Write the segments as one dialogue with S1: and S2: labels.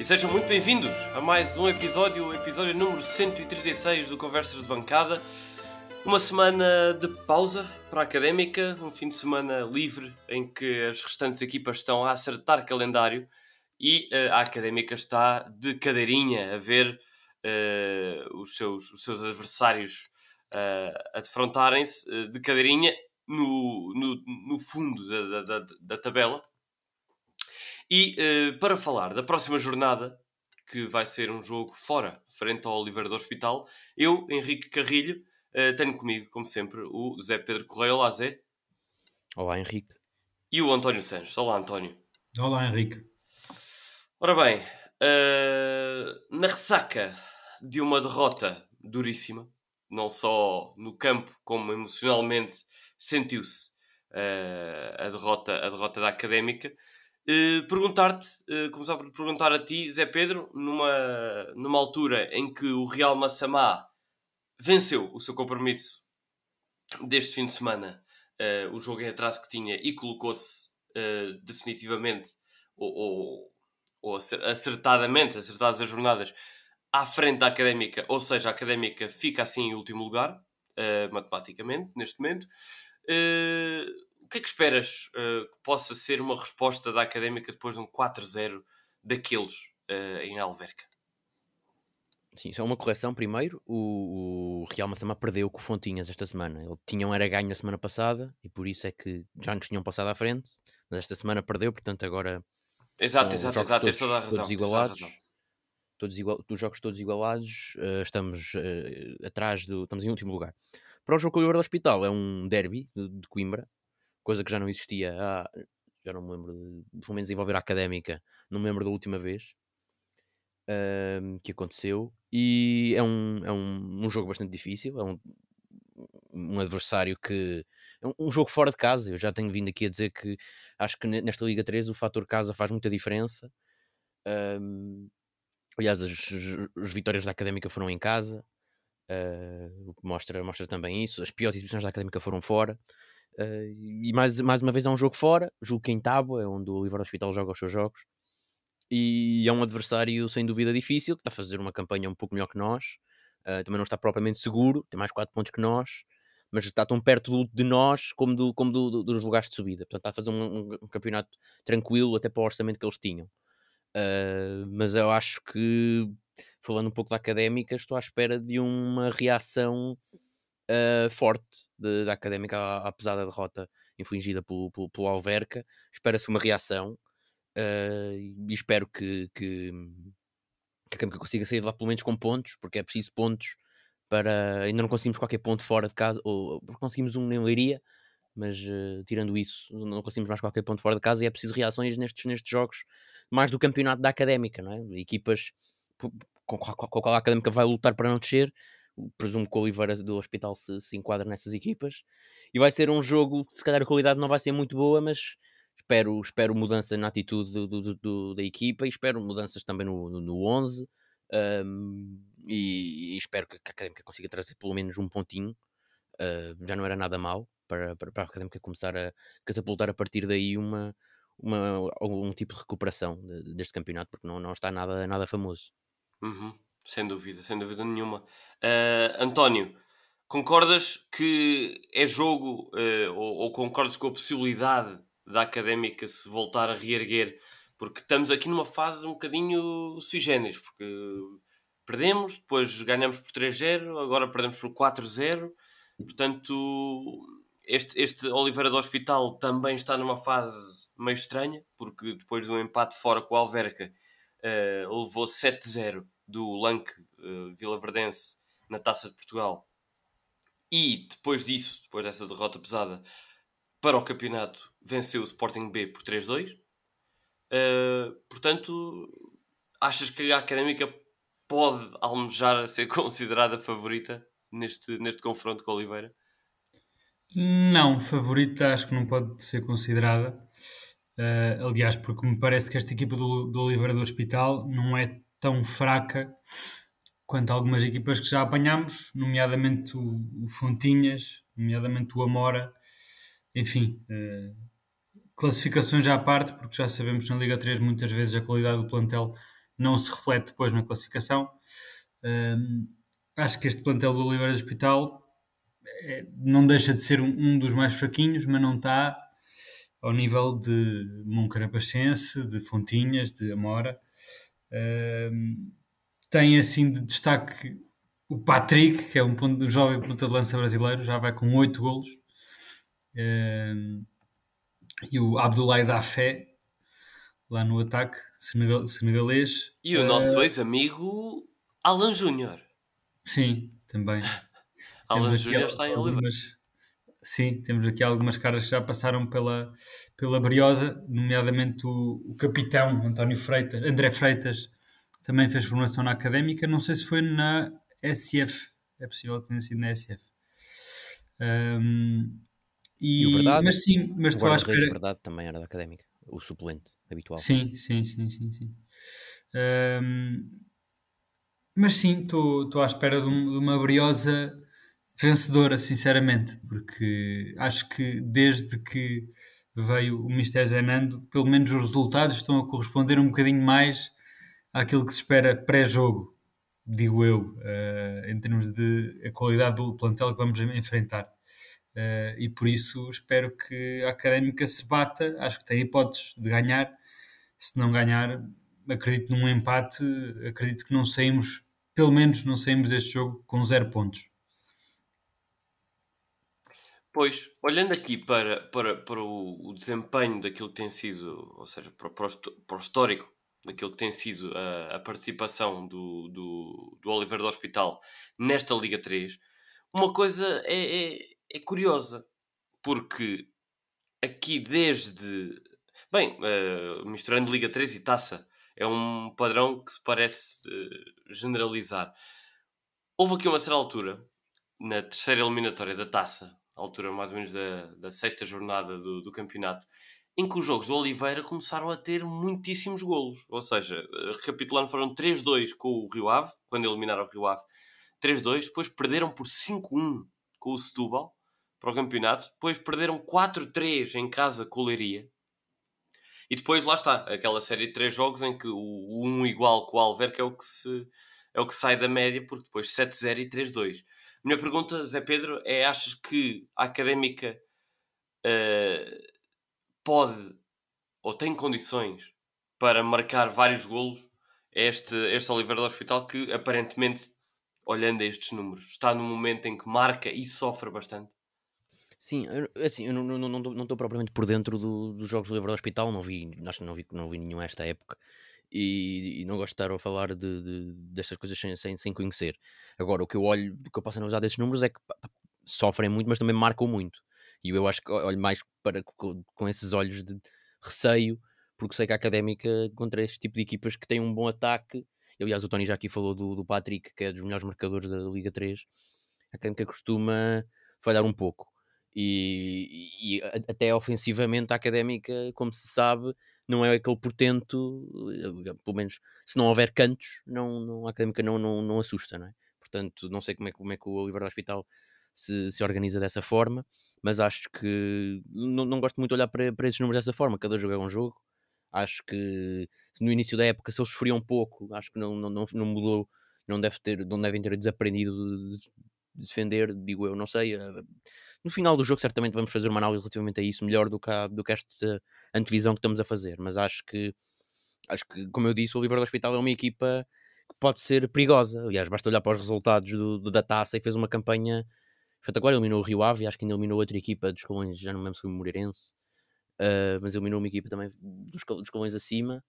S1: E sejam muito bem-vindos a mais um episódio, o episódio número 136 do Conversas de Bancada. Uma semana de pausa para a académica, um fim de semana livre em que as restantes equipas estão a acertar calendário e uh, a académica está de cadeirinha a ver uh, os, seus, os seus adversários uh, a defrontarem-se de cadeirinha no, no, no fundo da, da, da tabela e uh, para falar da próxima jornada, que vai ser um jogo fora, frente ao Oliveira do Hospital, eu, Henrique Carrilho, uh, tenho comigo, como sempre, o Zé Pedro Correia. Olá, Zé.
S2: Olá, Henrique.
S1: E o António Sanches. Olá, António.
S3: Olá, Henrique.
S1: Ora bem, uh, na ressaca de uma derrota duríssima, não só no campo como emocionalmente, sentiu-se a, derrota, a derrota da Académica. Uh, perguntar-te, uh, começar por perguntar a ti, Zé Pedro, numa, numa altura em que o Real Massamá venceu o seu compromisso deste fim de semana, uh, o jogo em atraso que tinha, e colocou-se definitivamente ou, ou, ou, acertadamente, acertadas as jornadas, à frente da académica, ou seja, a académica fica assim em último lugar, matematicamente, neste momento. Que é que esperas uh, que possa ser uma resposta da Académica depois de um 4-0 daqueles uh, em Alverca?
S2: Sim, só uma correção primeiro. O, o Real Massama perdeu com o Fontinhas esta semana. Ele tinha um era ganho na semana passada e por isso é que já nos tinham passado à frente, mas esta semana perdeu, portanto agora.
S1: Exato, exato, exato, tens toda a razão.
S2: Todos igualados, todos igual, dos jogos todos igualados, uh, estamos uh, atrás do. estamos em último lugar. Para o jogo com o do Hospital é um derby de, de Coimbra, coisa que já não existia há, já não me lembro, pelo menos envolver a académica, não me lembro da última vez que aconteceu. E é um, é um, um jogo bastante difícil, é um, um adversário que. É um, um, jogo fora de casa. Eu já tenho vindo aqui a dizer que acho que nesta Liga 3 o fator casa faz muita diferença. Um, aliás, as, as, vitórias da Académica foram em casa, uh, mostra, mostra também isso. As piores exibições da Académica foram fora. Uh, e mais, mais uma vez é um jogo fora, jogo em Tábua, é onde o Oliver Hospital joga os seus jogos. E é um adversário sem dúvida difícil, que está a fazer uma campanha um pouco melhor que nós. Uh, também não está propriamente seguro, tem mais 4 pontos que nós, mas está tão perto do, de nós como, do, como do, do, dos lugares de subida. Portanto, está a fazer um, um, um, campeonato tranquilo, até para o orçamento que eles tinham. Uh, mas eu acho que, falando um pouco da académica, estou à espera de uma reação uh, forte de, da Académica à, à, pesada derrota infligida pelo, pelo, pelo Alverca. Espera-se uma reação uh, e espero que, que, que a Académica consiga sair de lá pelo menos com pontos, porque é preciso pontos para. Ainda não conseguimos qualquer ponto fora de casa, ou conseguimos um em Leiria, mas uh, tirando isso, não conseguimos mais qualquer ponto fora de casa e é preciso reações nestes, nestes jogos, mais do campeonato da Académica, não é? Equipas com, com a qual a Académica vai lutar para não descer presumo que o Oliveira do Hospital se, se enquadra nessas equipas. E vai ser um jogo, se calhar a qualidade não vai ser muito boa, mas espero, espero mudança na atitude do, do, do, da equipa e espero mudanças também no, no, no 11. Um, e, e, espero que, a Académica consiga trazer pelo menos um pontinho. Uh, já não era nada mal para, para, para, a Académica começar a catapultar a partir daí uma, uma, algum tipo de recuperação deste campeonato, porque não, não está nada, nada famoso.
S1: Uhum. Sem dúvida, sem dúvida nenhuma. Uh, António, concordas que é jogo uh, ou, ou, concordas com a possibilidade da académica se voltar a reerguer? Porque estamos aqui numa fase um bocadinho sui generis, porque perdemos, depois ganhamos por 3-0, agora perdemos por 4-0. Portanto, este, este Oliveira do Hospital também está numa fase meio estranha, porque depois do empate fora com o Alverca uh, levou 7-0 do Lank uh, Vila Verdense na Taça de Portugal e depois disso, depois dessa derrota pesada para o campeonato, venceu o Sporting B por 3-2. Uh, eh, portanto, achas que a Académica pode almejar a ser considerada favorita neste, neste confronto com Oliveira?
S3: Não, favorita acho que não pode ser considerada. Uh, aliás, porque me parece que esta equipa do, do Oliveira do Hospital não é tão fraca quanto algumas equipas que já apanhámos, nomeadamente o, o Fontinhas, nomeadamente o Amora, enfim, uh, classificações à parte, porque já sabemos que na Liga 3 muitas vezes a qualidade do plantel não se reflete depois na classificação. Um, acho que este plantel do Oliveira do Hospital é, não deixa de ser um, um, dos mais fraquinhos, mas não está ao nível de Moncarapacense, de Fontinhas, de Amora. Tem assim de destaque o Patrick, que é um, ponto, um jovem ponta de lança brasileiro, já vai com 8 golos. E o Abdoulaye Dafé, lá no ataque senegal, senegalês.
S1: E o uh, nosso ex-amigo Alan Júnior.
S3: Sim, também.
S1: Alan Júnior está em algumas,
S3: Sim, temos aqui algumas caras que já passaram pela, pela Briosa, nomeadamente o, o capitão António Freitas, André Freitas, também fez formação na académica. Não sei se foi na SF, é possível que tenha sido na SF. Um, e,
S2: e o verdade,
S3: mas sim, mas estou à espera.
S2: verdade também era da académica, o suplente habitual.
S3: Sim, sim, sim, sim, sim. Um, mas sim, estou à espera de, de, uma briosa vencedora, sinceramente, porque acho que desde que veio o Mister Zenando, pelo menos os resultados estão a corresponder um bocadinho mais àquilo que se espera pré-jogo digo eu, uh, em termos de a qualidade do plantel que vamos enfrentar. Uh, e por isso espero que a Académica se bata, acho que tem hipóteses de ganhar. Se não ganhar, acredito num empate, acredito que não saímos, pelo menos não saímos deste jogo com zero pontos.
S1: Pois, olhando aqui para, para, para o, o desempenho daquilo que tem sido, ou seja, para, para, o, para o histórico daquilo que tem sido a, a participação do, do, do Oliver do Hospital nesta Liga 3, uma coisa é, é, é curiosa, porque aqui desde. Bem, uh, misturando Liga 3 e taça, é um padrão que se parece uh, generalizar. Houve aqui uma certa altura, na terceira eliminatória da taça, altura mais ou menos da, da sexta jornada do, do campeonato, em que os jogos do Oliveira começaram a ter muitíssimos golos. Ou seja, eh, recapitulando, foram 3-2 com o Rio Ave, quando eliminaram o Rio Ave. 3-2, depois perderam por 5-1 com o Setúbal para o campeonato, depois perderam 4-3 em casa com o Leiria. E depois lá está, aquela série de 3 jogos em que o 1 igual com o Alverca é o que se é o que sai da média, porque depois 7-0 e 3-2. Minha pergunta, Zé Pedro, é: achas que a académica uh, pode ou tem condições para marcar vários golos este, este Oliveira do Hospital que aparentemente, olhando a estes números, está no momento em que marca e sofre bastante.
S2: Sim, assim, eu não estou não, não propriamente por dentro do, dos jogos do Oliveira do Hospital, não vi, acho que não vi, não vi nenhum esta época e, e, não gosto de estar a falar de, de, destas coisas sem, sem, sem, conhecer. Agora, o que eu olho, o que eu posso analisar desses números é que sofrem muito, mas também marcam muito. E eu acho que olho mais para, com, com esses olhos de receio, porque sei que a académica contra este tipo de equipas que têm um bom ataque. Aliás, o Tony já aqui falou do, do Patrick, que é dos melhores marcadores da Liga 3. A académica costuma falhar um pouco. E, e, até ofensivamente a académica, como se sabe, não é aquele portento, eh, pelo menos se não houver cantos, não, não, a académica não, não, não assusta, não é? Portanto, não sei como é, como é que o Oliver do Hospital se, se organiza dessa forma, mas acho que não, não gosto muito de olhar para, para esses números dessa forma. Cada jogo é um jogo. Acho que no início da época, se eles sofriam um pouco, acho que não, não, não, não mudou, não, deve ter, não devem ter desaprendido de, de defender, digo eu, não sei. No final do jogo, certamente vamos fazer uma análise relativamente a isso melhor do que, a, do que esta antevisão que estamos a fazer, mas acho que, acho que, como eu disse, o Livro do Hospital é uma equipa que pode ser perigosa. Aliás, basta olhar para os resultados do, do da taça e fez uma campanha agora eliminou o Rio Ave, acho que ainda eliminou outra equipa dos Colões, já não me lembro se foi o Moreirense, uh, mas eliminou uma equipa também dos, dos Colões acima.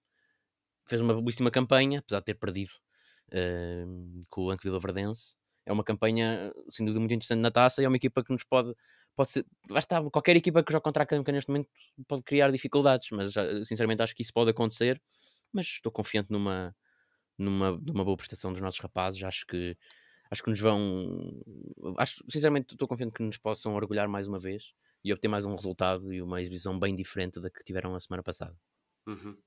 S2: Fez uma belíssima campanha, apesar de ter perdido uh, com o Anque Verdense. É uma campanha, sem dúvida, muito interessante na taça e é uma equipa que nos pode. pode ser, qualquer equipa que joga contra a Académica neste momento pode criar dificuldades, mas sinceramente acho que isso pode acontecer. Mas estou confiante numa, numa, numa boa prestação dos nossos rapazes. Acho que acho que nos vão. Acho, sinceramente, estou confiante que nos possam orgulhar mais uma vez e obter mais um resultado e uma exibição bem diferente da que tiveram a semana passada.
S1: Uhum.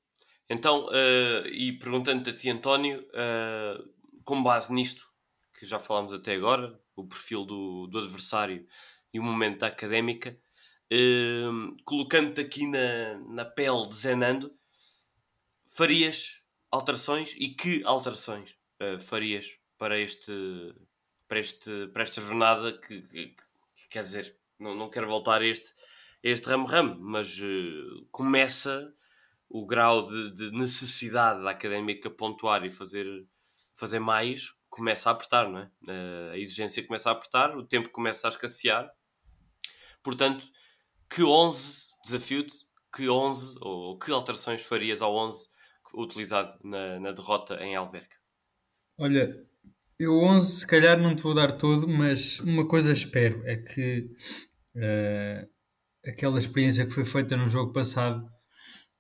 S1: Então, uh, e perguntando-te a ti, António, uh, com base nisto que já falámos até agora, o perfil do, do adversário e o momento da académica, uh, colocando-te aqui na, na pele de Zenando, farias alterações e que alterações uh, farias para este para, este, para esta jornada que, que, que quer dizer, não, não quero voltar a este, este ramo-ramo, mas uh, começa o grau de, de, necessidade da académica pontuar e fazer, fazer mais, começa a apertar, não é? Uh, a exigência começa a apertar, o tempo começa a escassear. Portanto, que 11, desafio-te, que 11 ou que alterações farias ao 11 utilizado na, na derrota em Alverca?
S3: Olha, eu 11 se calhar não te vou dar todo, mas uma coisa espero é que uh, aquela experiência que foi feita no jogo passado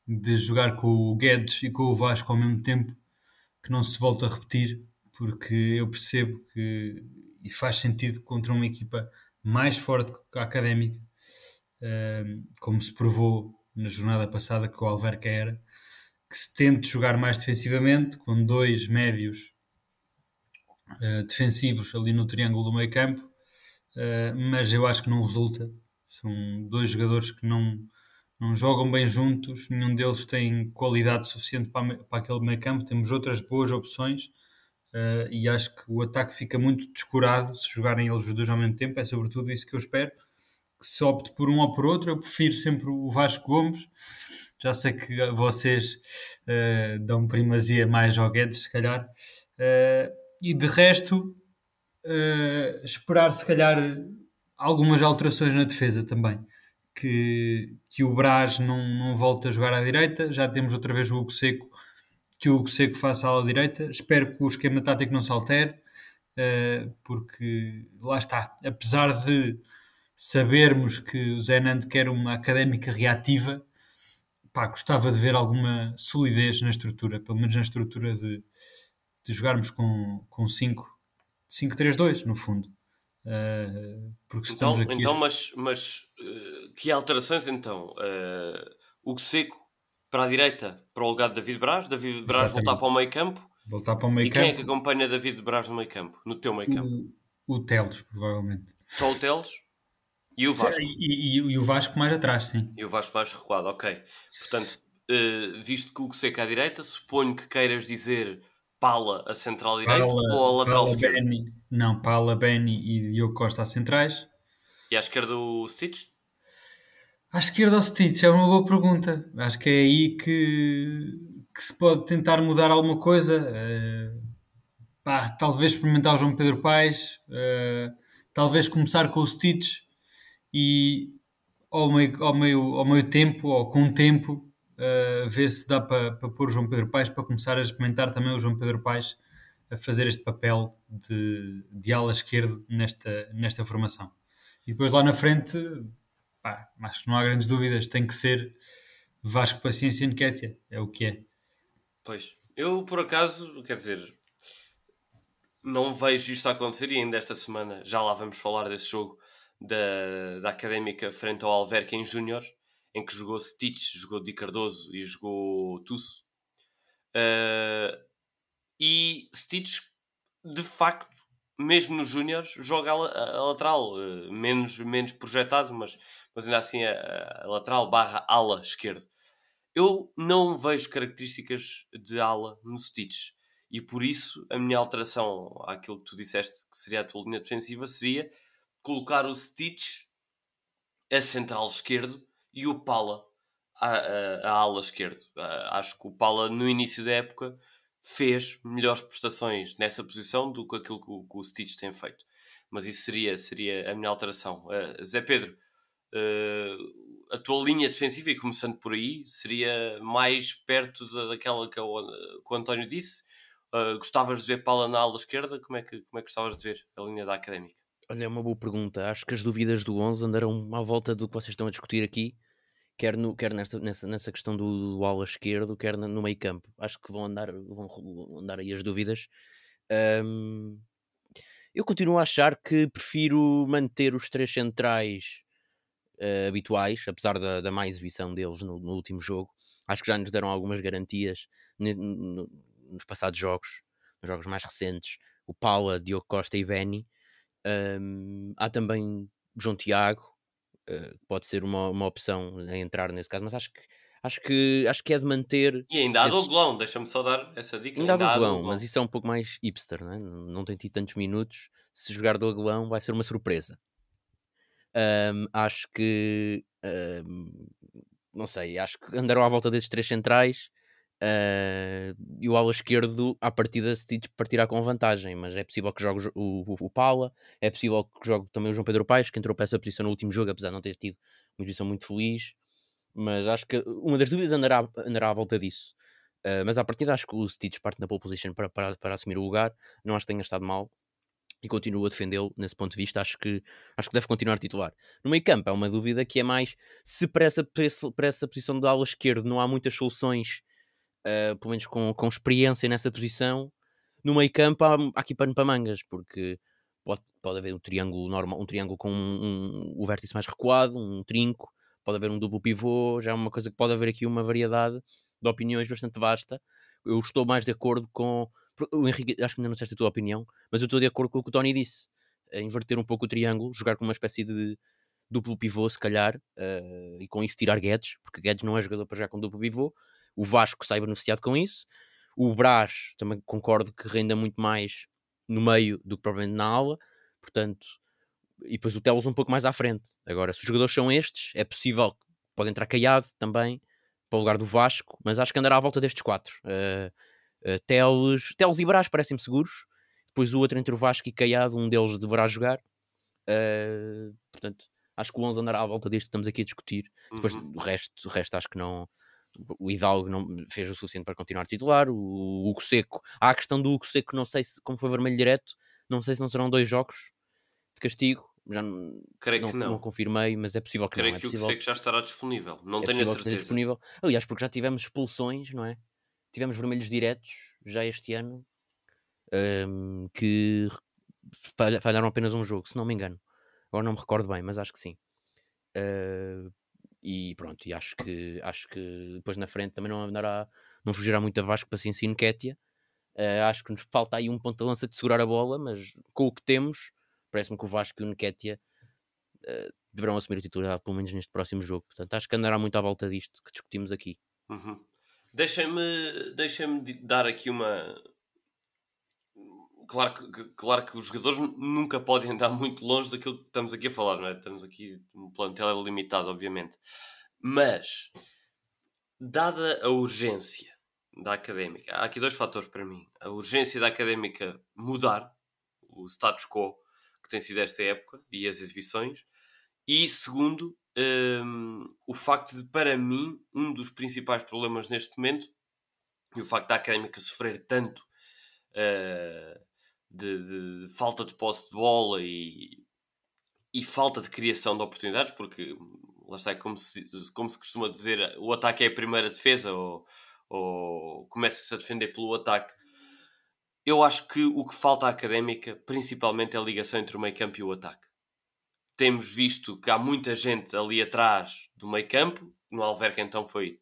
S3: de jogar com o Guedes e com o Vasco ao mesmo tempo que não se volta a repetir, porque eu percebo que e faz sentido contra uma equipa mais forte que a Académica, uh, como se provou na jornada passada que o Alverca era, que se tente jogar mais defensivamente, com dois médios uh, defensivos ali no triângulo do meio campo, uh, mas eu acho que não resulta. São dois jogadores que não, não jogam bem juntos, nenhum deles tem qualidade suficiente para, para aquele meio campo. Temos outras boas opções uh, e acho que o ataque fica muito descurado se jogarem eles os dois ao mesmo tempo. É sobretudo isso que eu espero. Que se opte por um ou por outro, eu prefiro sempre o Vasco Gomes. Já sei que vocês uh, dão primazia mais ao Guedes, se calhar. Uh, e de resto, esperar se calhar algumas alterações na defesa também que, que o Braz não, não volte a jogar à direita. Já temos outra vez o Hugo Seco, que o Hugo Seco faça à direita. Espero que o esquema tático não se altere, uh, porque lá está. Apesar de sabermos que o Zé Nando quer uma académica reativa, pá, gostava de ver alguma solidez na estrutura, pelo menos na estrutura de, de jogarmos com 5-3-2, no fundo. Uh,
S1: porque então, estamos aqui... então mas, mas uh, que alterações então? Uh, o seco para a direita para o lugar de David Braz, David Braz Exatamente. voltar para o meio campo.
S3: Voltar para o meio
S1: e
S3: campo.
S1: quem é que acompanha David Braz no meio campo? No teu meio campo?
S3: O, o Teles, provavelmente.
S1: Só o Teles? E o Vasco?
S3: E, e, e, o Vasco mais atrás, sim.
S1: E o Vasco mais recuado, ok. Portanto, visto que o seco à direita, suponho que queiras dizer Pala a central direito Pala, ou a lateral esquerda?
S3: Não, Pala, Benny e Diogo Costa a centrais.
S1: E à esquerda o Stitch?
S3: À esquerda o Stitch é uma boa pergunta. Acho que é aí que, que se pode tentar mudar alguma coisa. Uh, pá, talvez experimentar o João Pedro Paes, uh, talvez começar com o Stitch e ao meio, ao, meio, ao meio tempo ou com tempo uh, ver se dá para pa pôr o João Pedro Paes para começar a experimentar também o João Pedro Paes a fazer este papel de, de ala esquerdo nesta, nesta formação. E depois lá na frente, pá, acho que não há grandes dúvidas, tem que ser Vasco Paciência e Nketiah, é o que é.
S1: Pois, eu por acaso, quer dizer, não vejo isto acontecer e ainda esta semana já lá vamos falar desse jogo da, da Académica frente ao Alverca em Júnior em que jogou Stitch, jogou Di Cardoso e jogou Tusso. Uh, e Stitch, de facto, mesmo nos Júniores, joga a, a, lateral, uh, menos, menos projetado, mas, mas ainda assim a, a lateral barra ala esquerdo. Eu não vejo características de ala no Stitch. E por isso a minha alteração àquilo que tu disseste que seria a tua linha defensiva seria colocar o Stitch a central esquerdo e o Pala a, a, a ala esquerdo. acho que o Pala no início da época fez melhores prestações nessa posição do que aquilo que o, que o Stitch tem feito. Mas isso seria, seria a minha alteração. Uh, Zé Pedro, uh, a tua linha defensiva, e começando por aí, seria mais perto da, daquela que o, que o António disse? Uh, gostavas de ver Pala na ala esquerda? Como é, que, como é que gostavas de ver a linha da Académica?
S2: Olha, é uma boa pergunta. Acho que as dúvidas do 11 andaram à volta do que vocês estão a discutir aqui, quer, no, quer nesta, nessa, nessa questão do, do ala esquerdo, quer no, meio campo. Acho que vão andar, vão andar aí as dúvidas. Um, eu continuo a achar que prefiro manter os três centrais uh, habituais, apesar da, da má exibição deles no, no, último jogo. Acho que já nos deram algumas garantias nos passados jogos, nos jogos mais recentes. O Paula, Diogo Costa e Benny um, há também João Tiago, uh, pode ser uma, uma opção a entrar nesse caso, mas acho que Acho que, acho que é de manter.
S1: E ainda há
S2: esse-
S1: Doglão, deixa-me só dar essa dica.
S2: Ainda há
S1: há
S2: Doglão, mas isso é um pouco mais hipster, não é? Não tem tido tantos minutos. Se jogar Doglão vai ser uma surpresa. Ahm, acho que. ahm, não sei, acho que andaram à volta destes três centrais. Ah, e o ala esquerdo, à partida, se partirá com vantagem, mas é possível que jogue o o, o, Paula, é possível que jogue também o João Pedro Paes, que entrou para essa posição no último jogo, apesar de não ter tido uma posição muito feliz. Mas acho que uma das dúvidas andará, andará à volta disso. Uh, mas à partida acho que o Stitch parte na pole position para, para, para assumir o lugar. Não acho que tenha estado mal e continuo a defendê-lo nesse ponto de vista. Acho que, acho que deve continuar titular. No meio campo é uma dúvida que é mais se para essa, para essa posição de ala esquerdo não há muitas soluções, uh, pelo menos com, com experiência nessa posição. No meio campo há, há aqui pano para mangas, porque pode, pode haver um triângulo normal, um triângulo com um, um- o vértice mais recuado, um trinco, pode haver um duplo pivô, já é uma coisa que pode haver aqui uma variedade de opiniões bastante vasta. Eu estou mais de acordo com. O Henrique, acho que ainda não disseste a tua opinião, mas eu estou de acordo com o que o Tony disse. É inverter um pouco o triângulo, jogar com uma espécie de duplo pivô, se calhar, eh, e com isso tirar Guedes, porque Guedes não é jogador para jogar com duplo pivô. O Vasco sai beneficiado com isso. O Brás, também concordo que renda muito mais no meio do que provavelmente na aula. Portanto, e depois o Teles um pouco mais à frente. Agora, se os jogadores são estes, é possível que pode entrar Caiado também para o lugar do Vasco, mas acho que andará à volta destes quatro. Uh, uh, Teles, Teles e Brás parecem-me seguros. Depois o outro entre o Vasco e Caiado, um deles deverá jogar. Uh, portanto, acho que o 11 andará à volta deste que estamos aqui a discutir. Depois
S1: Uhum.
S2: o resto, o resto acho que não. O Hidalgo não fez o suficiente para continuar titular. O Hugo Seco, há a questão do Hugo Seco, não sei se, como foi vermelho direto, não sei se não serão dois jogos de castigo. Já não,
S1: Creio
S2: não,
S1: que não.
S2: não confirmei, mas é possível que
S1: Creio
S2: não. É
S1: que o
S2: possível,
S1: Seco já estará disponível. Não
S2: é
S1: tenho a certeza.
S2: disponível. Aliás, porque já tivemos expulsões, não é? Tivemos vermelhos diretos já este ano hum, que falha- falharam apenas um jogo, se não me engano. Agora não me recordo bem, mas acho que sim. Uh, e pronto, e acho que acho que depois na frente também não andará, não fugirá muito a Vasco para Cincino Kétia. Uh, acho que nos falta aí um ponto de lança de segurar a bola, mas com o que temos, parece-me que o Vasco e o Nketiah uh, deverão assumir a titularidade pelo menos neste próximo jogo. Portanto, acho que andará muito à volta disto que discutimos aqui.
S1: Uhum. Deixem-me deixem dar aqui uma. Claro que, claro que os jogadores nu- nunca podem andar muito longe daquilo que estamos aqui a falar, não é? Estamos aqui, um plantel limitado, obviamente. Mas, dada a urgência da académica, há aqui dois fatores para mim: a urgência da académica mudar o status quo que tem sido esta época e as exibições, e segundo, hum, o facto de, para mim, um dos principais problemas neste momento, e o facto da académica sofrer tanto uh, de, de- de falta de posse de bola e, e falta de criação de oportunidades, porque lá está, é como se, como se costuma dizer, o ataque é a primeira defesa, ou, ou começa-se a defender pelo ataque. Eu acho que o que falta à académica, principalmente, é a ligação entre o meio campo e o ataque temos visto que há muita gente ali atrás do meio campo. No Alverca, então, foi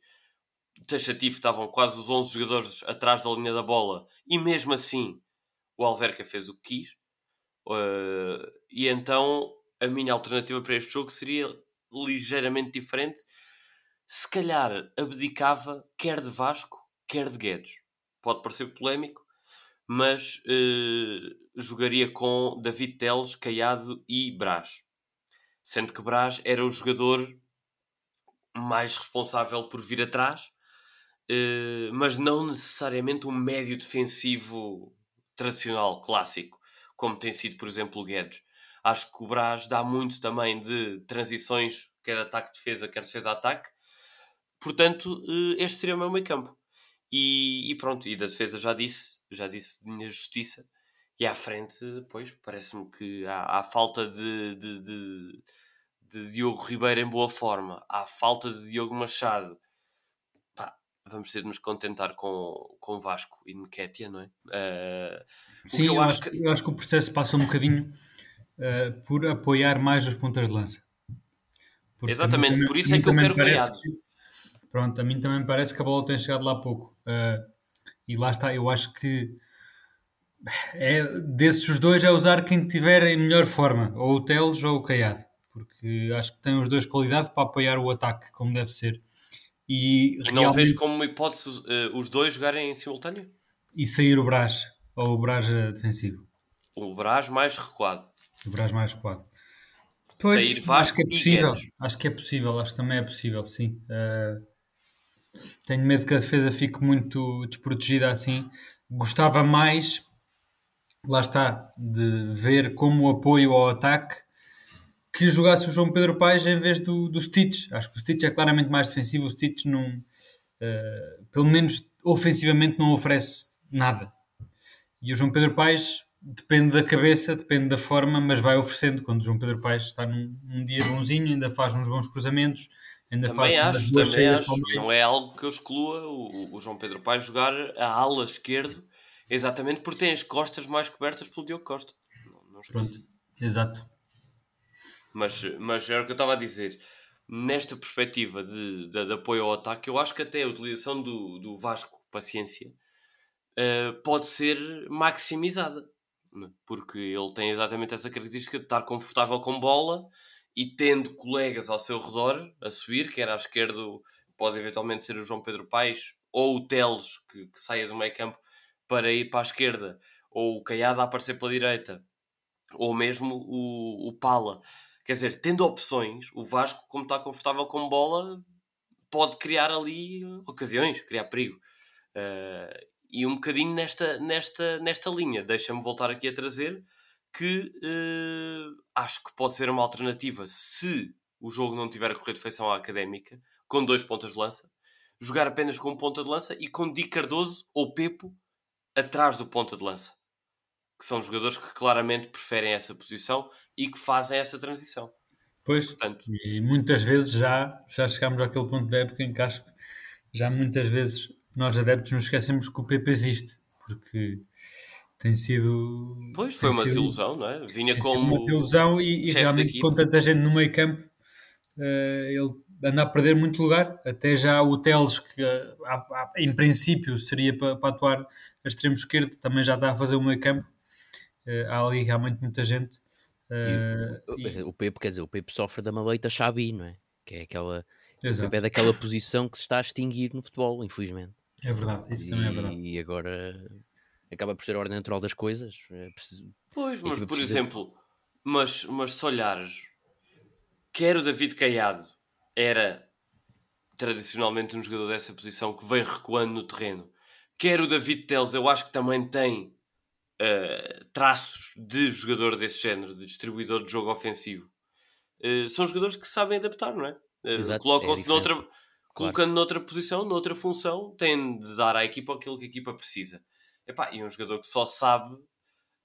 S1: taxativo, estavam quase os 11 jogadores atrás da linha da bola, e mesmo assim o Alverca fez o que quis. Uh, e então a minha alternativa para este jogo seria ligeiramente diferente. Se calhar abdicava quer de Vasco, quer de Guedes. Pode parecer polémico, mas uh, jogaria com David Teles, Caiado e Brás sendo que Brás era o jogador mais responsável por vir atrás, eh, mas não necessariamente um médio defensivo tradicional, clássico, como tem sido, por exemplo, o Guedes. Acho que o Brás dá muito também de transições, quer ataque-defesa, quer defesa-ataque. Portanto, eh, este seria o meu meio campo. E, e pronto, e da defesa já disse, já disse de minha justiça. E à frente, pois, parece-me que há, há falta de, de, de, de Diogo Ribeiro em boa forma, há falta de Diogo Machado. Vamos ter de nos contentar com, com Vasco e Nketiah, não é? Uh,
S3: Sim, eu,
S1: eu
S3: acho
S1: que-
S3: eu acho que o processo passa um bocadinho eh, por apoiar mais as pontas de lança. Porque
S1: Exatamente,
S3: a mim
S1: por isso é que eu
S3: também
S1: quero
S3: parece
S1: Caiado.
S3: que- Pronto, a mim também me parece que a bola tem chegado lá pouco. Eh, e lá está, eu acho que é, desses dois é usar quem tiver em melhor forma, ou o Teles ou o Caiado, porque acho que tem os dois qualidade para apoiar o ataque, como deve ser. E,
S1: e não vês como hipótese uh, os dois jogarem em simultâneo?
S3: E sair o Brás, ou o Brás defensivo.
S1: O Brás mais recuado.
S3: O Brás mais recuado. Pois, sair Vasco acho que é possível. Acho que é possível, acho que também é possível, sim. Uh, tenho medo que a defesa fique muito desprotegida assim. Gostava mais, lá está, de ver como apoio ao ataque que jogasse o João Pedro Paes em vez do, do Stitch. Acho que o Stitch é claramente mais defensivo. O Stitch não, uh, pelo menos ofensivamente, não oferece nada. E o João Pedro Paes depende da cabeça, depende da forma, mas vai oferecendo. Quando o João Pedro Paes está num, num dia bonzinho, ainda faz uns bons cruzamentos, ainda
S1: também faz acho, duas também acho. Não é algo que eu exclua o, o João Pedro Paes jogar a ala esquerdo, exatamente porque tem as costas mais cobertas pelo Diogo Costa. Não, não
S3: Pronto, exato.
S1: Mas, mas era o que eu estava a dizer. Nesta perspectiva de, de, de, apoio ao ataque, eu acho que até a utilização do, do Vasco Paciência uh, pode ser maximizada. Né? Porque ele tem exatamente essa característica de estar confortável com bola e tendo colegas ao seu redor a subir, quer à esquerda pode eventualmente ser o João Pedro Paes ou o Teles que, que saia do meio campo para ir para a esquerda, ou o Caiado a aparecer pela direita, ou mesmo o, o Pala Quer dizer, tendo opções, o Vasco, como está confortável com bola, pode criar ali ocasiões, criar perigo. Uh, e um bocadinho nesta, nesta, nesta linha, deixa-me voltar aqui a trazer que uh, acho que pode ser uma alternativa se o jogo não tiver a correr de feição à académica, com dois pontas de lança, jogar apenas com um ponta de lança e com Di Cardoso ou Pepo atrás do ponta de lança que são jogadores que claramente preferem essa posição e que fazem essa transição.
S3: Pois, Portanto, e muitas vezes já, já chegámos àquele ponto da época em que acho que já muitas vezes nós adeptos nos esquecemos que o PP existe, porque tem sido.
S1: Pois, foi uma sido, desilusão, não é? Vinha como.
S3: Uma desilusão e, e realmente com tanta gente no meio campo, uh, ele anda a perder muito lugar. Até já o Teles, que uh, em princípio seria para, para atuar a extremo esquerdo, também já está a fazer o meio campo há ali realmente muita gente.
S2: Uh, e... O Pepe, quer dizer, o Pepe sofre da maleita Xabi, não é? Que é aquela. Exato. O Pepe é daquela posição que se está a extinguir no futebol, infelizmente.
S3: É verdade, isso e, também é verdade.
S2: E agora acaba por ser a ordem natural das coisas. É preciso...
S1: Pois, mas por precisa... exemplo, mas, mas se olhares, quer o David Caiado era tradicionalmente um jogador dessa posição que veio recuando no terreno, quer o David Teles, eu acho que também tem uh, traços de jogador desse género, de distribuidor de jogo ofensivo. Uh, são jogadores que sabem adaptar, não é? Uh, Colocam-se é noutra, claro. colocando noutra posição, noutra função, têm de dar à equipa aquilo que a equipa precisa. Epá, e um jogador que só sabe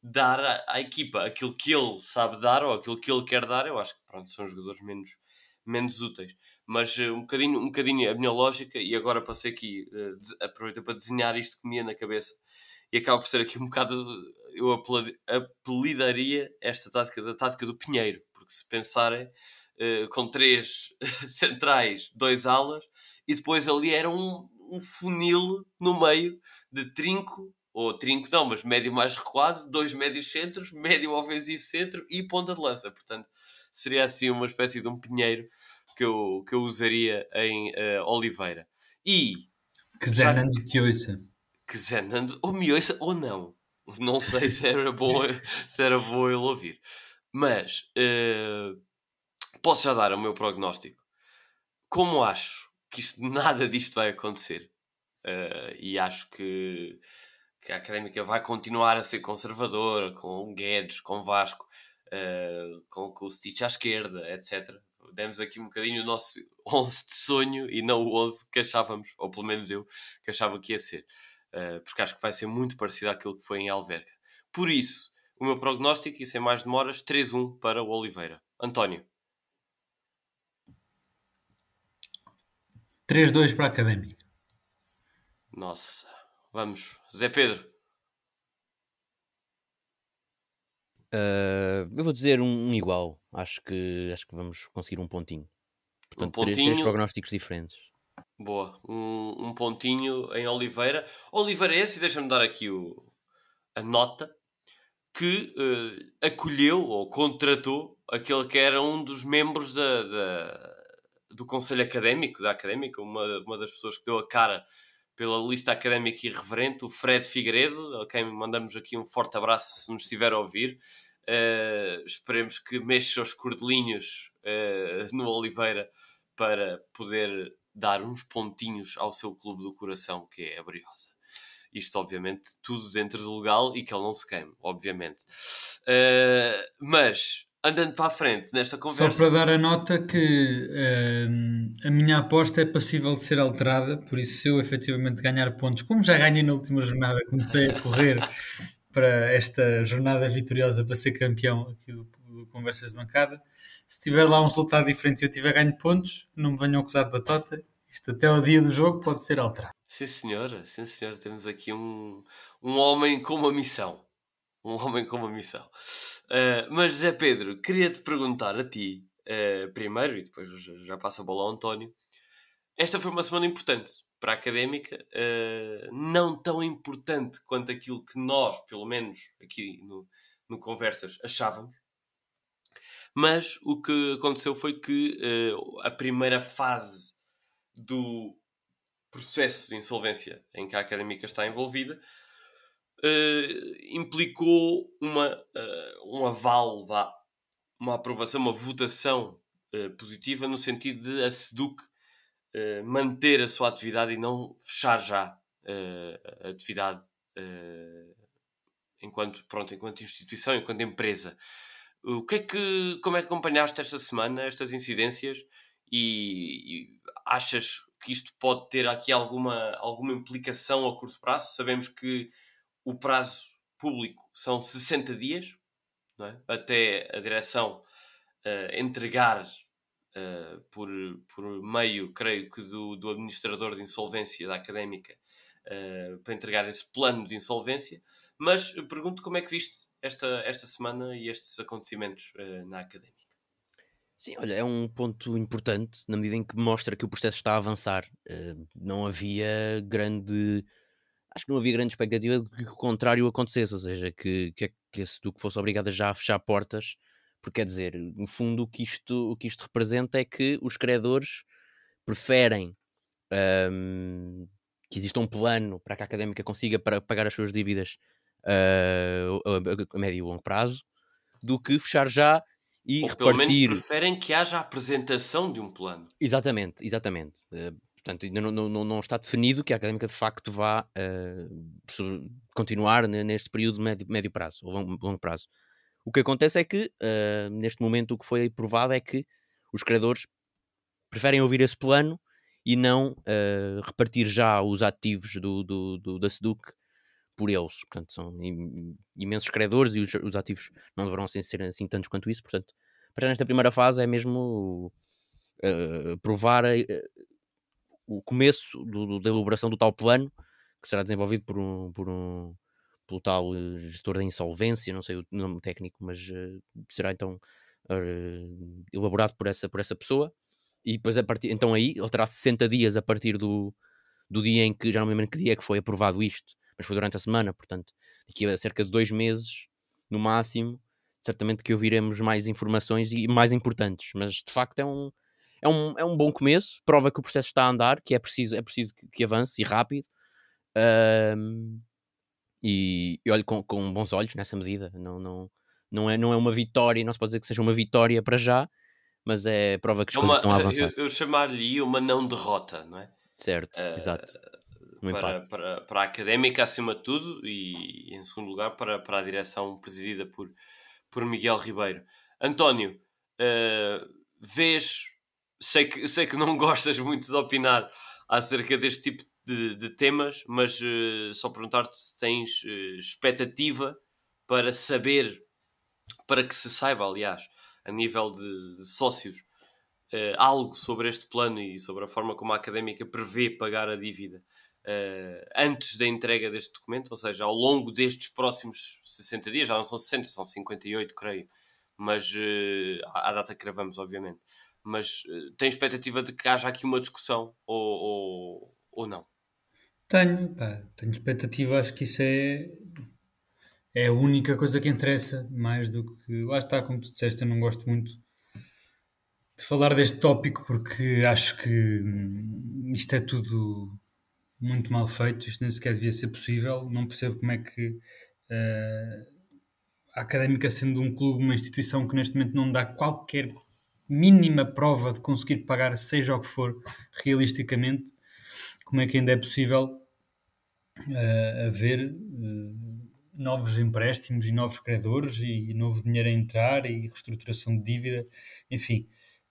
S1: dar à, à, equipa aquilo que ele sabe dar ou aquilo que ele quer dar, eu acho que pronto, são jogadores menos, menos úteis. Mas uh, um, bocadinho, um bocadinho a minha lógica, e agora passei aqui, uh, de, aproveita para desenhar isto que me ia na cabeça e acaba por ser aqui um bocado. Eu apelidaria esta tática da tática do Pinheiro, porque se pensarem uh, com três centrais, dois alas, e depois ali era um, um funil no meio de trinco, ou trinco não, mas médio mais recuado, dois médios centros, médio ofensivo centro e ponta de lança. Portanto, seria assim uma espécie de um pinheiro que eu, que eu usaria em uh, Oliveira. E.
S3: Que Zenando te ouça
S1: que Zé Nando ou me ouça ou não. Não sei se era bom, se era bom ele ouvir. Mas uh, posso já dar o meu prognóstico. Como acho que isto, nada disto vai acontecer uh, e acho que, que, a académica vai continuar a ser conservadora com Guedes, com Vasco, uh, com, com o Stitch à esquerda, etc. Demos aqui um bocadinho o nosso 11 de sonho e não o 11 que achávamos, ou pelo menos eu, que achava que ia ser. Eh, porque acho que vai ser muito parecido àquilo que foi em Alverca. Por isso, o meu prognóstico, e sem mais demoras, 3-1 para o Oliveira. António.
S3: 3-2 para a Académica.
S1: Nossa. Vamos. Zé Pedro.
S2: Uh, eu vou dizer um, um, igual. Acho que, acho que vamos conseguir um pontinho. Portanto, um pontinho. Três, três prognósticos diferentes.
S1: Boa. Um, um pontinho em Oliveira. Oliveira é esse, deixa-me dar aqui o, a nota, que uh, acolheu ou contratou aquele que era um dos membros da, da, do Conselho Académico, da Académica, uma, uma das pessoas que deu a cara pela lista académica irreverente, o Fred Figueiredo, a quem mandamos aqui um forte abraço se nos estiver a ouvir. Uh, esperemos que mexa os cordelinhos uh, no Oliveira para poder dar uns pontinhos ao seu clube do coração, que é a Briosa. Isto, obviamente, tudo dentro do legal e que ele não se queime, obviamente. Uh, mas, andando para a frente nesta conversa.
S3: Só para dar a nota que uh, a minha aposta é passível de ser alterada, por isso, se eu efetivamente ganhar pontos, como já ganhei na última jornada, comecei a correr para esta jornada vitoriosa para ser campeão aqui do, do Conversas de Bancada. Se tiver lá um resultado diferente e eu tiver ganho pontos, não me venham acusar de batota. Isto até ao dia do jogo pode ser alterado.
S1: Sim, senhora, sim, senhora. Temos aqui um, um homem com uma missão. Um homem com uma missão. Uh, mas, Zé Pedro, queria-te perguntar a ti, uh, primeiro, e depois já, já passa a bola ao António. Esta foi uma semana importante para a académica, uh, não tão importante quanto aquilo que nós, pelo menos aqui no, no Conversas, achávamos. Mas o que aconteceu foi que a primeira fase do processo de insolvência em que a académica está envolvida uh, implicou uma, uh, um aval, uma aprovação, uma votação uh, positiva no sentido de a SEDUC manter a sua atividade e não fechar já a atividade enquanto, pronto, enquanto instituição, enquanto empresa. O que é que, como é que acompanhaste esta semana estas incidências e, e achas que isto pode ter aqui alguma, alguma implicação a curto prazo. Sabemos que o prazo público são 60 dias é? até a direção uh, entregar uh, por, por meio, creio que, do, do administrador de insolvência da académica uh, para entregar esse plano de insolvência. Mas pergunto como é que viste esta, esta semana e estes acontecimentos na académica.
S2: Sim, olha, é um ponto importante na medida em que mostra que o processo está a avançar. Uh, não havia grande. Acho que não havia grande expectativa de que o contrário acontecesse, ou seja, que, que, que esse Duque fosse obrigado já a fechar portas, porque quer dizer, no fundo, o que isto, o que isto representa é que os credores preferem um, que exista um plano para que a académica consiga para pagar as suas dívidas uh, a, médio e longo prazo do que fechar já e Ou
S1: repartir. Pelo menos preferem que haja a apresentação de um plano.
S2: Exatamente, exatamente. Uh, portanto, ainda não, não, não, está definido que a académica de facto vá uh, continuar neste período de médio, médio prazo, ou longo, longo, prazo. O que acontece é que, uh, neste momento, o que foi provado é que os credores preferem ouvir esse plano e não repartir já os ativos do, do, do da SEDUC por eles. Portanto, são imensos credores e os, os ativos não deverão ser assim tantos quanto isso. Portanto, para nesta primeira fase é mesmo uh, provar uh, o começo do, do, da elaboração do tal plano que será desenvolvido por um, por um pelo tal uh, gestor da insolvência, não sei o nome técnico, mas será então elaborado por essa, por essa pessoa. E depois, a partir, então aí, ele terá 60 dias a partir do, do dia em que, já não me lembro que dia é que foi aprovado isto, mas foi durante a semana, portanto, daqui a cerca de dois meses, no máximo, certamente que ouviremos mais informações e mais importantes, mas de facto é um, é um, é um bom começo, prova que o processo está a andar, que é preciso, é preciso que, que avance e rápido. Um, e, e olho com, com, bons olhos nessa medida. Não, não, não, é, não é uma vitória, não se pode dizer que seja uma vitória para já, mas é prova que as é coisas estão a avançar.
S1: Eu, eu chamar-lhe uma não derrota, não é?
S2: Certo, uh, exato
S1: para, para, para, a académica acima de tudo e, em segundo lugar para, para a direção presidida por, por Miguel Ribeiro. António, uh, vês, sei que, sei que não gostas muito de opinar acerca deste tipo de, de temas, mas uh, só perguntar-te se tens uh, expectativa para saber, para que se saiba, aliás, a nível de, de sócios, algo sobre este plano e sobre a forma como a académica prevê pagar a dívida antes da entrega deste documento, ou seja, ao longo destes próximos 60 dias, já não são 60, são 58, creio, mas uh, à data que gravamos, obviamente. Mas uh, tem expectativa de que haja aqui uma discussão ou, ou, ou não?
S3: Tenho, pá, tenho expectativa, acho que isso é, é a única coisa que interessa, mais do que. Lá está, como tu disseste, eu não gosto muito de falar deste tópico porque acho que hum, isto é tudo muito mal feito, isto nem sequer devia ser possível. Não percebo como é que uh, a Académica, sendo um clube, uma instituição que neste momento não dá qualquer mínima prova de conseguir pagar, seja o que for, realisticamente, como é que ainda é possível uh, haver uh, novos empréstimos e novos credores e, e, novo dinheiro a entrar e reestruturação de dívida, enfim.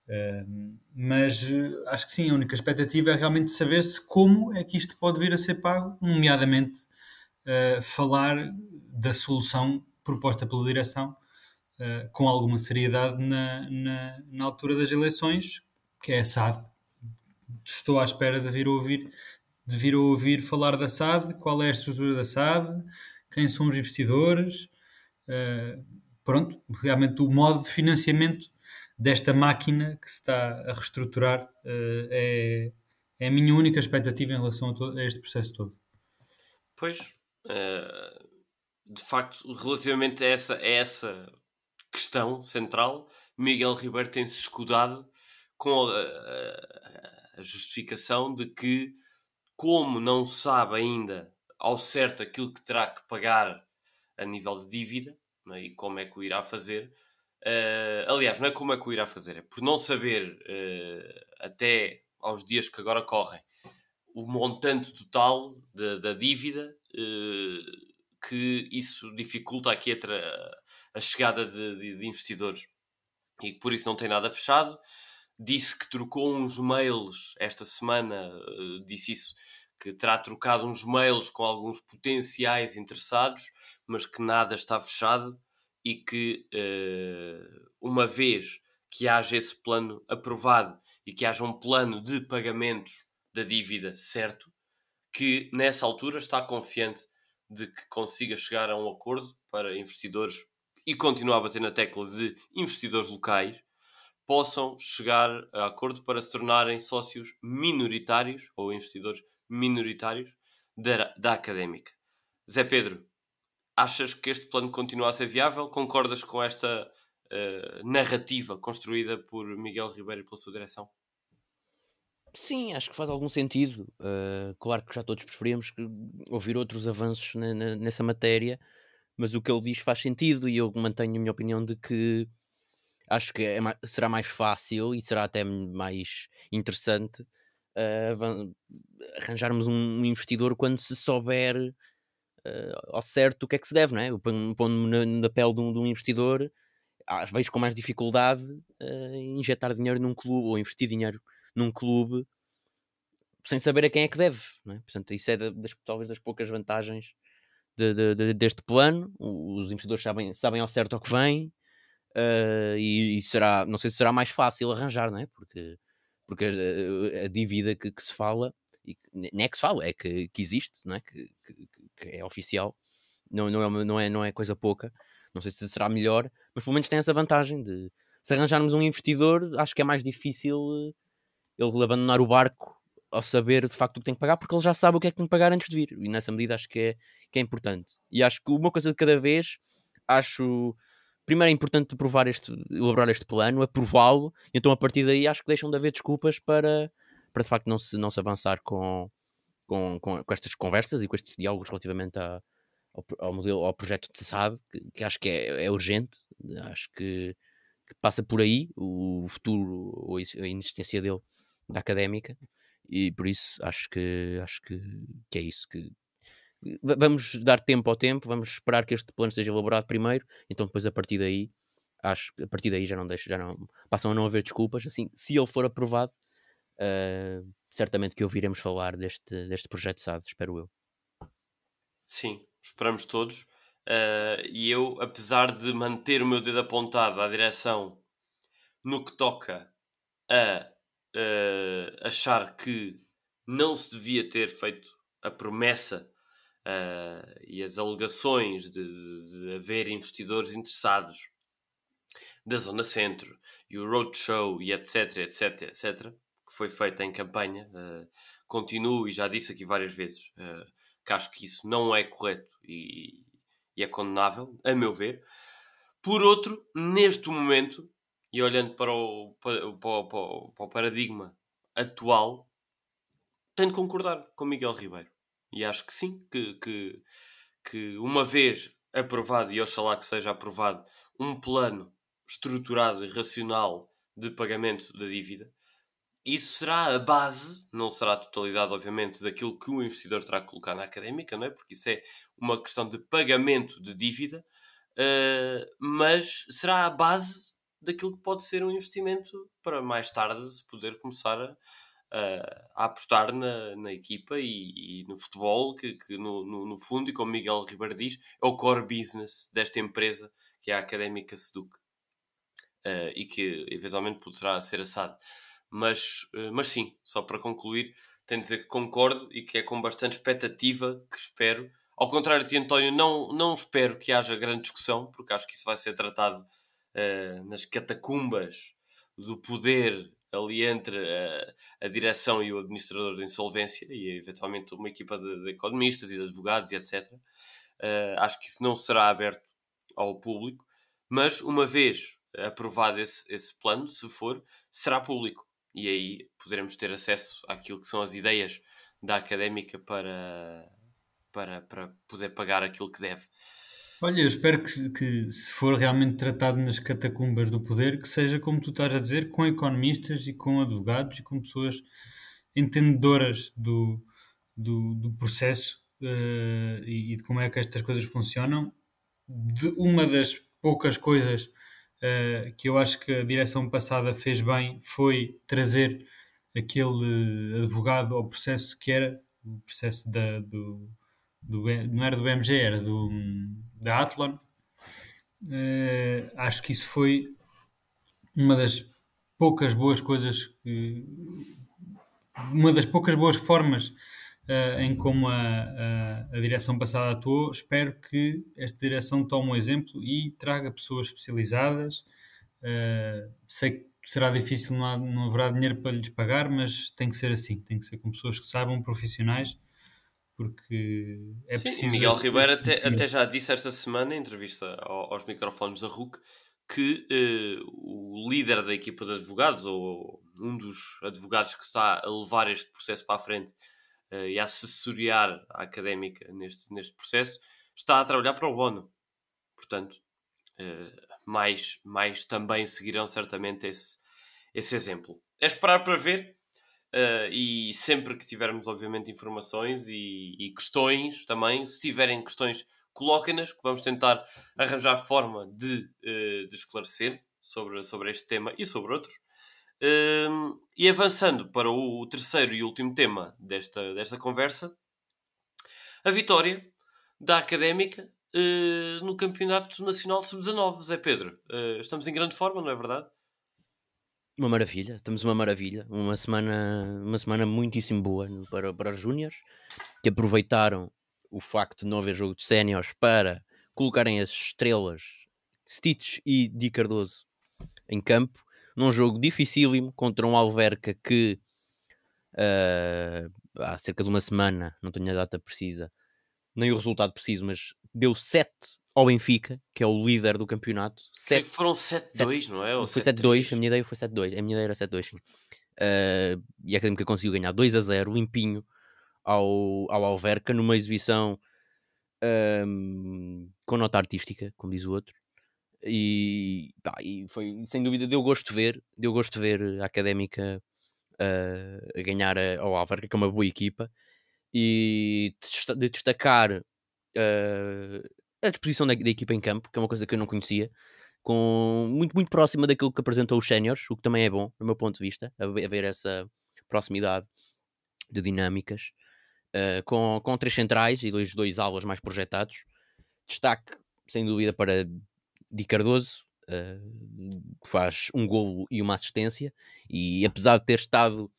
S3: Uh, mas acho que sim, a única expectativa é realmente saber-se como é que isto pode vir a ser pago, nomeadamente falar da solução proposta pela direção uh, com alguma seriedade na, na, na, altura das eleições, que é a SAD. Estou à espera de vir ouvir, de vir ouvir falar da SAD, qual é a estrutura da SAD, quem são os investidores, uh, pronto, realmente o modo de financiamento desta máquina que se está a reestruturar uh, é, é a minha única expectativa em relação a, a este processo todo.
S1: Pois, uh, de facto, relativamente a essa, a essa questão central, Miguel Ribeiro tem-se escudado com a, a, a, justificação de que, como não sabe ainda ao certo aquilo que terá que pagar a nível de dívida é? e como é que o irá fazer, uh, aliás, não é como é que o irá fazer, é por não saber uh, até aos dias que agora correm o montante total de, da dívida. Uh, que isso dificulta aqui a, a chegada de, de, de, investidores e por isso não tem nada fechado. Disse que trocou uns mails esta semana, disse isso, que terá trocado uns mails com alguns potenciais interessados, mas que nada está fechado e que uh, uma vez que haja esse plano aprovado e que haja um plano de pagamentos da dívida certo, que nessa altura está confiante de que consiga chegar a um acordo para investidores e continuar a bater na tecla de investidores locais possam chegar a acordo para se tornarem sócios minoritários ou investidores minoritários da, da académica. Zé Pedro, achas que este plano continua a ser viável? Concordas com esta uh, narrativa construída por Miguel Ribeiro e pela sua direção?
S2: Sim, acho que faz algum sentido. Uh, claro que já todos preferíamos ouvir outros avanços na, na, nessa matéria, mas o que ele diz faz sentido e eu mantenho a minha opinião de que acho que é, será mais fácil e será até mais interessante uh, arranjarmos um investidor quando se souber ao certo o que é que se deve, não é? Pondo-me na, na, pele de um, de um investidor, ah, vejo com mais dificuldade injetar dinheiro num clube ou investir dinheiro num clube sem saber a quem é que deve. É? Portanto, isso é das, talvez das poucas vantagens de, de, de, deste plano. Os investidores sabem, sabem ao certo o que vem uh, e, e, será, não sei se será mais fácil arranjar, não é? Porque, porque a, a dívida que, que, se fala, e é que se fala, é que, que existe, não é? Que, é oficial, não, não, é, não, é, não é coisa pouca. Não sei se será melhor, mas pelo menos tem essa vantagem de se arranjarmos um investidor, acho que é mais difícil ele abandonar o barco ao saber de facto o que tem que pagar, porque ele já sabe o que é que tem que pagar antes de vir. E nessa medida acho que é, que é importante. E acho que uma coisa de cada vez, acho. Primeiro é importante aprovar este, elaborar este plano, aprová-lo, então a partir daí acho que deixam de haver desculpas para, para de facto não se, não se avançar com, com, com, com estas conversas e com estes diálogos relativamente ao, ao, modelo, ao projeto de SAD, que, que acho que é, é urgente, acho que que passa por aí, o futuro ou a inexistência dele da académica, e por isso acho que acho que, que é isso que vamos dar tempo ao tempo, vamos esperar que este plano esteja elaborado primeiro, então depois a partir daí acho que a partir daí já não deixo, já não passam a não haver desculpas, assim, se ele for aprovado, uh, certamente que ouviremos falar deste, deste projeto SAD, espero eu.
S1: Sim, esperamos todos. Uh, e eu, apesar de manter o meu dedo apontado à direção no que toca a uh, achar que não se devia ter feito a promessa uh, e as alegações de, de, haver investidores interessados da Zona Centro e o Roadshow e etc, etc, etc, que foi feita em campanha, continuo e já disse aqui várias vezes que acho que isso não é correto e, e é condenável, a meu ver. Por outro, neste momento, e olhando para o, para, para, para o paradigma atual, tenho de concordar com Miguel Ribeiro. E acho que sim, que, que, que uma vez aprovado, e oxalá que seja aprovado, um plano estruturado e racional de pagamento da dívida, isso será a base, não será a totalidade, obviamente, daquilo que o investidor terá que colocar na académica, não é? porque isso é uma questão de pagamento de dívida, uh, mas será a base daquilo que pode ser um investimento para mais tarde se poder começar a, a, a apostar na, na equipa e, e, no futebol, que, que no, no, no, fundo, e como Miguel Ribeiro diz, é o core business desta empresa, que é a Académica Seduc, uh, e que eventualmente poderá ser assado. Mas, eh, mas sim, só para concluir, tenho de dizer que concordo e que é com bastante expectativa que espero. Ao contrário de António, não, não espero que haja grande discussão, porque acho que isso vai ser tratado uh, nas catacumbas do poder ali entre a, a, direção e o administrador de insolvência e eventualmente uma equipa de, de economistas e de advogados e etc. Uh, eh, acho que isso não será aberto ao público, mas uma vez aprovado esse, esse plano, se for, será público e aí poderemos ter acesso àquilo que são as ideias da académica para, para, para poder pagar aquilo que deve.
S3: Olha, eu espero que, que, se for realmente tratado nas catacumbas do poder, que seja como tu estás a dizer, com economistas e com advogados e com pessoas entendedoras do, do, do processo uh, e, e, de como é que estas coisas funcionam. De uma das poucas coisas uh, que eu acho que a direção passada fez bem foi trazer aquele advogado ao processo que era o processo da, do, do, não era do BMG, era do, da Athlon. Uh, acho que isso foi uma das poucas boas coisas que uma das poucas boas formas uh, em como a, a, a, direção passada atuou. Espero que esta direção tome um exemplo e traga pessoas especializadas. Uh, sei que será difícil, não, há, não haverá dinheiro para lhes pagar, mas tem que ser assim, tem que ser com pessoas que saibam, profissionais, porque é
S1: Sim,
S3: preciso.
S1: Miguel Ribeiro até, até, já disse esta semana, em entrevista aos microfones da RUC, que uh, o líder da equipa de advogados, ou um dos advogados que está a levar este processo para a frente, e a a académica neste, neste processo, está a trabalhar para o Bono. Portanto, uh, mais, mais também seguirão certamente esse, esse exemplo. É esperar para ver. Uh, e sempre que tivermos, obviamente, informações e, e questões também, se tiverem questões, coloquem-nas, que vamos tentar arranjar forma de, uh, de esclarecer sobre, sobre este tema e sobre outros. Um, e avançando para o terceiro e último tema desta, desta conversa, a vitória da Académica uh, no Campeonato Nacional Sub-19. Zé Pedro, uh, estamos em grande forma, não é verdade?
S2: Uma maravilha, estamos uma maravilha. Uma semana, uma semana muitíssimo boa para, para os Júniores, que aproveitaram o facto de não haver jogo de séniores para colocarem as estrelas Stitch e Di Cardoso em campo num jogo dificílimo contra um Alverca que uh, há cerca de uma semana, não tenho a data precisa, nem o resultado preciso, mas deu 7 ao Benfica, que é o líder do campeonato.
S1: Sete, que foram 7-2, não é?
S2: Ou foi 7-2, a minha ideia foi 7-2, a minha ideia era 7-2, sim. Uh, e a Académica conseguiu ganhar 2 a 0, limpinho, ao, ao Alverca, numa exibição um, com nota artística, como diz o outro. E, tá, e foi sem dúvida deu gosto de ver, deu gosto de ver a académica uh, a ganhar ao Alverca, que é uma boa equipa, e de destacar uh, a disposição da, da, equipa em campo, que é uma coisa que eu não conhecia, com, muito, muito próxima daquilo que apresentou os séniores, o que também é bom, do meu ponto de vista, a, a ver essa proximidade de dinâmicas, uh, com, com três centrais e dois, dois alas mais projetados. Destaque, sem dúvida, para Di Cardoso, uh, faz um golo e uma assistência, e apesar de ter estado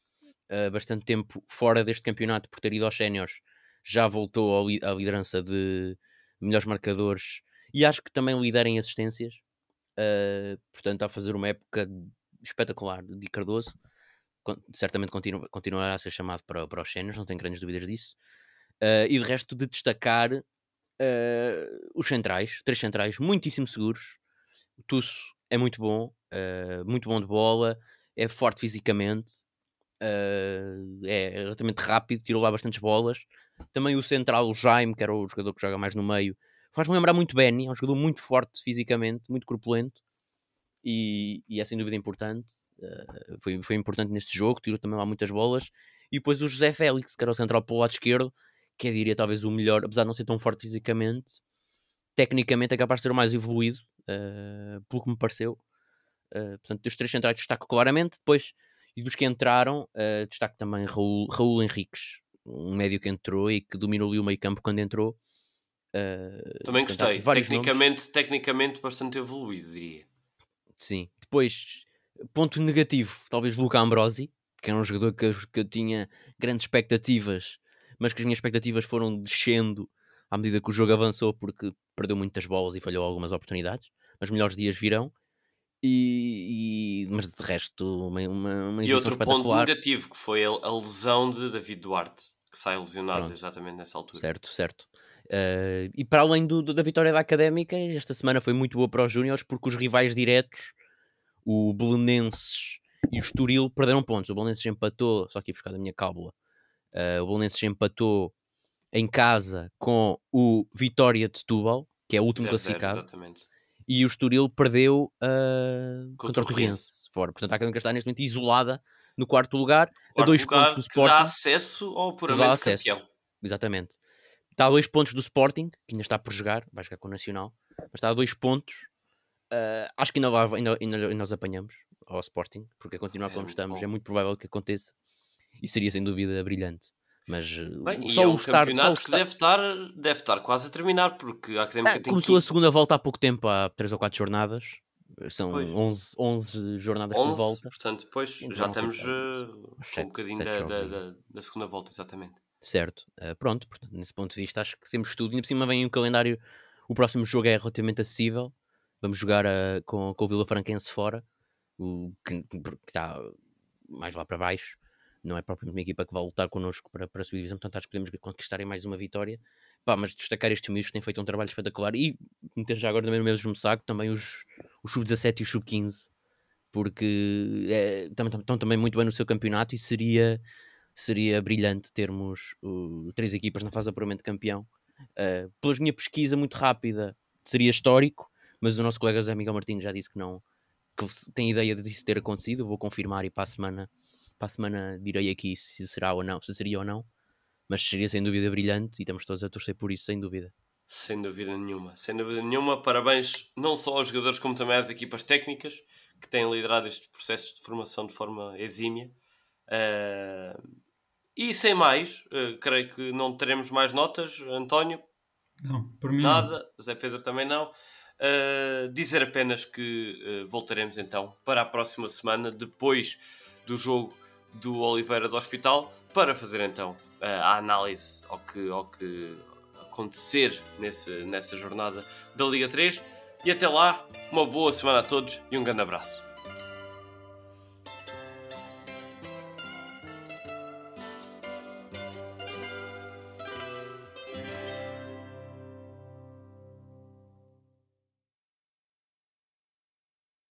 S2: uh, bastante tempo fora deste campeonato por ter ido aos séniores, já voltou à liderança de melhores marcadores e acho que também lidera em assistências. Uh, portanto, a fazer uma época espetacular de Cardoso. certamente continua, continuará a ser chamado para, para os séniores, não tenho grandes dúvidas disso. Uh, e de resto, de destacar uh, os centrais, três centrais, muitíssimo seguros. O Tusso é muito bom. uh, muito bom de bola, é forte fisicamente, uh, é relativamente rápido, tirou lá bastantes bolas. Também o central, o Jaime, que era o jogador que joga mais no meio, faz-me lembrar muito Benny, é um jogador muito forte fisicamente, muito corpulento. E, e é sem dúvida importante. Uh, foi, foi importante neste jogo, tirou também lá muitas bolas. E depois o José Félix, que era o central pelo lado esquerdo, que é, diria, talvez o melhor, apesar de não ser tão forte fisicamente, tecnicamente é capaz de ser o mais evoluído, uh, pelo que me pareceu. Uh, portanto, dos três centrais destaco claramente. Depois, e dos que entraram, uh, destaco também Raul, Raul Henriques, um médio que entrou e que dominou ali o meio campo quando entrou.
S1: Uh, também gostei. Tecnicamente, tecnicamente bastante evoluído, diria.
S2: Sim. Depois, ponto negativo, talvez Luca Ambrosi, que era um jogador que que eu tinha grandes expectativas, mas que as minhas expectativas foram descendo à medida que o jogo avançou, porque perdeu muitas bolas e falhou algumas oportunidades. Mas melhores dias virão. E, e, mas de resto, uma, uma, uma
S1: E outro ponto negativo que foi a, lesão de David Duarte, que sai lesionado Pronto. exatamente nessa altura.
S2: Certo, certo. Uh, e para além do, do, da vitória da Académica, esta semana foi muito boa para os Júniors porque os rivais diretos, o Belenenses e o Estoril, perderam pontos. O Belenenses empatou, só aqui buscar da minha cábula, uh, o Belenenses empatou em casa com o Vitória de Setúbal, que é o último classificado. E o Estoril perdeu uh, contra, contra o Torrense. Portanto, a Académica está neste momento isolada no quarto lugar, quarto a dois lugar pontos do Sporting.
S1: dá acesso ao puramente acesso. campeão.
S2: Exatamente. Está a dois pontos do Sporting, que ainda está por jogar, vai jogar com o Nacional, mas está a dois pontos. Uh, acho que ainda, vai, ainda, ainda, ainda nós apanhamos ao Sporting, porque a continuar é como estamos bom. é muito provável que aconteça e seria sem dúvida brilhante. Mas
S1: Bem, só é um o start, campeonato que deve estar, deve estar quase a terminar, porque a Académica
S2: ah, tem Começou que... a segunda volta há pouco tempo, há 3 ou 4 jornadas. São 11, 11 jornadas 11, por volta.
S1: Portanto, depois então, já estamos uh, um bocadinho da, da, da, da, segunda volta, exatamente.
S2: Certo, uh, pronto, portanto, nesse ponto de vista acho que temos tudo. E por cima vem o um calendário, o próximo jogo é relativamente acessível. Vamos jogar uh, com, com o Vila Franquense fora, o, que, que está mais lá para baixo não é propriamente uma equipa que vai lutar connosco para, para a subdivisão, portanto acho que podemos conquistar mais uma vitória. Pá, mas destacar estes miúdos que têm feito um trabalho espetacular e meter já agora também no mesmo saco também os, os sub-17 e os sub-15, porque é, também, estão também muito bem no seu campeonato e seria, seria brilhante termos uh, três equipas na fase de campeão. Uh, pela minha pesquisa muito rápida, seria histórico, mas o nosso colega José Miguel Martins já disse que não, que tem ideia disso ter acontecido. Vou confirmar e para a semana para a semana direi aqui se será ou não, se seria ou não, mas seria sem dúvida brilhante e estamos todos a torcer por isso, sem dúvida.
S1: Sem dúvida nenhuma, sem dúvida nenhuma. Parabéns não só aos jogadores, como também às equipas técnicas que têm liderado estes processos de formação de forma exímia. Uh, e sem mais, uh, creio que não teremos mais notas. António?
S3: Não, por mim.
S1: Nada. Não. Zé Pedro também não. Uh, dizer apenas que voltaremos então para a próxima semana, depois do jogo do Oliveira do Hospital para fazer então a análise ao que, ao que acontecer nesse, nessa jornada da Liga 3. E até lá, uma boa semana a todos e um grande abraço.